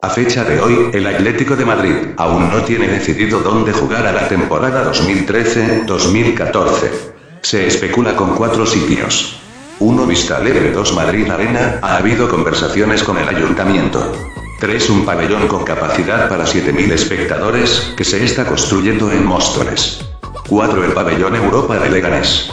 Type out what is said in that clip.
A fecha de hoy, el Atlético de Madrid aún no tiene decidido dónde jugar a la temporada 2013-2014. Se especula con cuatro sitios. 1 Vista Alegre 2 Madrid Arena, ha habido conversaciones con el ayuntamiento. 3 Un pabellón con capacidad para 7.000 espectadores, que se está construyendo en Móstoles. 4 El pabellón Europa de Leganés.